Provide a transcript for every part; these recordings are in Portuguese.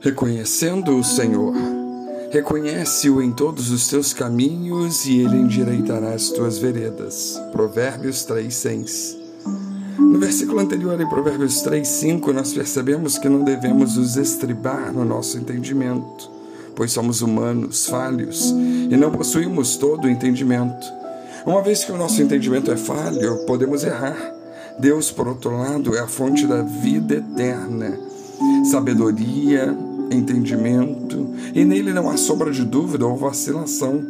Reconhecendo o Senhor, reconhece-o em todos os teus caminhos e ele endireitará as tuas veredas. Provérbios 3, 6. No versículo anterior, em Provérbios 3, 5, nós percebemos que não devemos nos estribar no nosso entendimento, pois somos humanos, falhos e não possuímos todo o entendimento. Uma vez que o nosso entendimento é falho, podemos errar. Deus, por outro lado, é a fonte da vida eterna. Sabedoria, entendimento, e nele não há sombra de dúvida ou vacilação.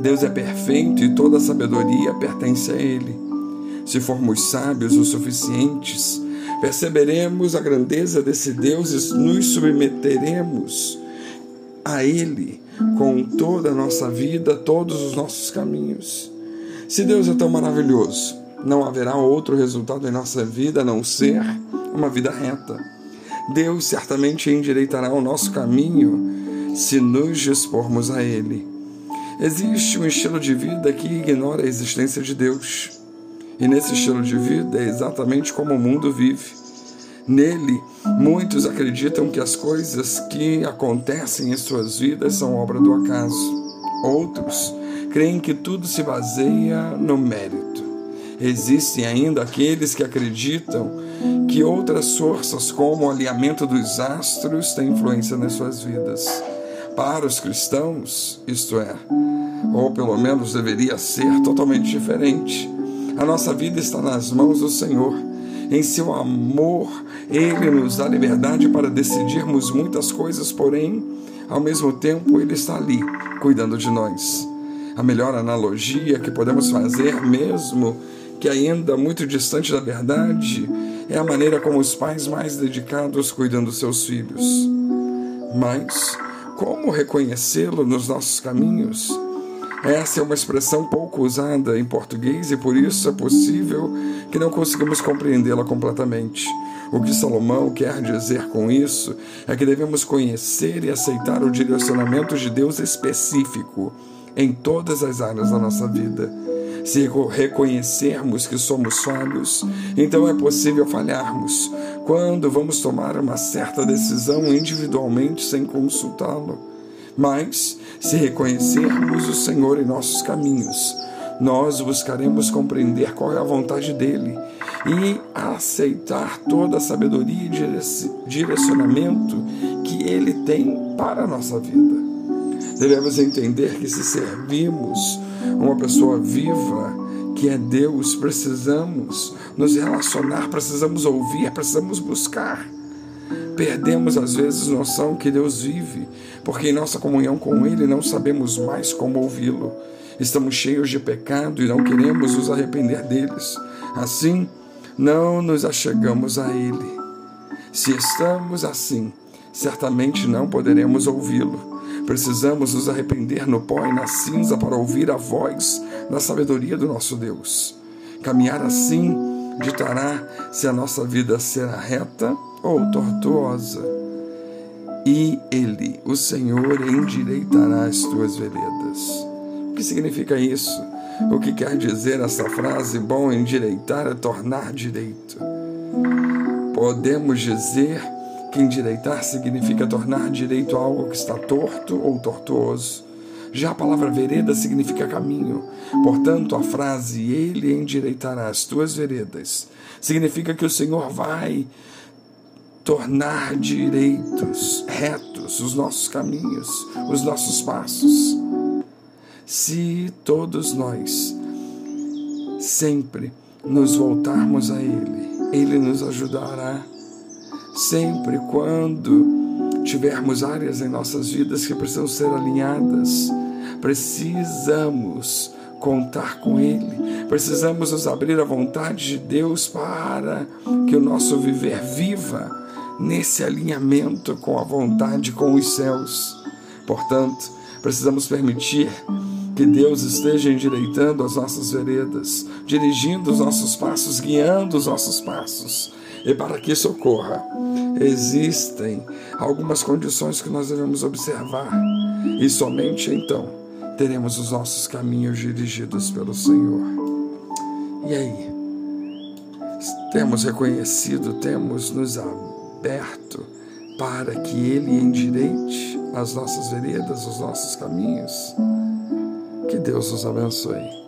Deus é perfeito e toda sabedoria pertence a Ele. Se formos sábios o suficientes, perceberemos a grandeza desse Deus e nos submeteremos a Ele com toda a nossa vida, todos os nossos caminhos. Se Deus é tão maravilhoso, não haverá outro resultado em nossa vida a não ser uma vida reta Deus certamente endireitará o nosso caminho se nos dispormos a Ele. Existe um estilo de vida que ignora a existência de Deus. E nesse estilo de vida é exatamente como o mundo vive. Nele, muitos acreditam que as coisas que acontecem em suas vidas são obra do acaso. Outros creem que tudo se baseia no mérito. Existem ainda aqueles que acreditam que outras forças, como o alinhamento dos astros, têm influência nas suas vidas. Para os cristãos, isto é, ou pelo menos deveria ser totalmente diferente. A nossa vida está nas mãos do Senhor. Em seu amor, Ele nos dá liberdade para decidirmos muitas coisas, porém, ao mesmo tempo, Ele está ali, cuidando de nós. A melhor analogia que podemos fazer, mesmo que ainda muito distante da verdade, é a maneira como os pais mais dedicados cuidam dos seus filhos. Mas como reconhecê-lo nos nossos caminhos? Essa é uma expressão pouco usada em português e por isso é possível que não consigamos compreendê-la completamente. O que Salomão quer dizer com isso é que devemos conhecer e aceitar o direcionamento de Deus específico em todas as áreas da nossa vida. Se reconhecermos que somos falhos, então é possível falharmos quando vamos tomar uma certa decisão individualmente sem consultá-lo. Mas, se reconhecermos o Senhor em nossos caminhos, nós buscaremos compreender qual é a vontade dele e aceitar toda a sabedoria e direcionamento que ele tem para a nossa vida. Devemos entender que se servimos uma pessoa viva, que é Deus, precisamos nos relacionar, precisamos ouvir, precisamos buscar. Perdemos às vezes noção que Deus vive, porque em nossa comunhão com Ele não sabemos mais como ouvi-lo. Estamos cheios de pecado e não queremos nos arrepender deles. Assim, não nos achegamos a Ele. Se estamos assim, certamente não poderemos ouvi-lo. Precisamos nos arrepender no pó e na cinza para ouvir a voz da sabedoria do nosso Deus. Caminhar assim ditará se a nossa vida será reta ou tortuosa. E Ele, o Senhor, endireitará as tuas veredas. O que significa isso? O que quer dizer essa frase? Bom, endireitar é tornar direito. Podemos dizer que endireitar significa tornar direito algo que está torto ou tortuoso. Já a palavra vereda significa caminho. Portanto, a frase Ele endireitará as tuas veredas significa que o Senhor vai tornar direitos, retos os nossos caminhos, os nossos passos. Se todos nós sempre nos voltarmos a Ele, Ele nos ajudará sempre quando tivermos áreas em nossas vidas que precisam ser alinhadas, precisamos contar com Ele, precisamos nos abrir à vontade de Deus para que o nosso viver viva nesse alinhamento com a vontade, com os céus. Portanto, precisamos permitir que Deus esteja endireitando as nossas veredas, dirigindo os nossos passos, guiando os nossos passos e para que isso ocorra, existem algumas condições que nós devemos observar, e somente então teremos os nossos caminhos dirigidos pelo Senhor. E aí? Temos reconhecido, temos nos aberto, para que Ele endireite as nossas veredas, os nossos caminhos. Que Deus nos abençoe.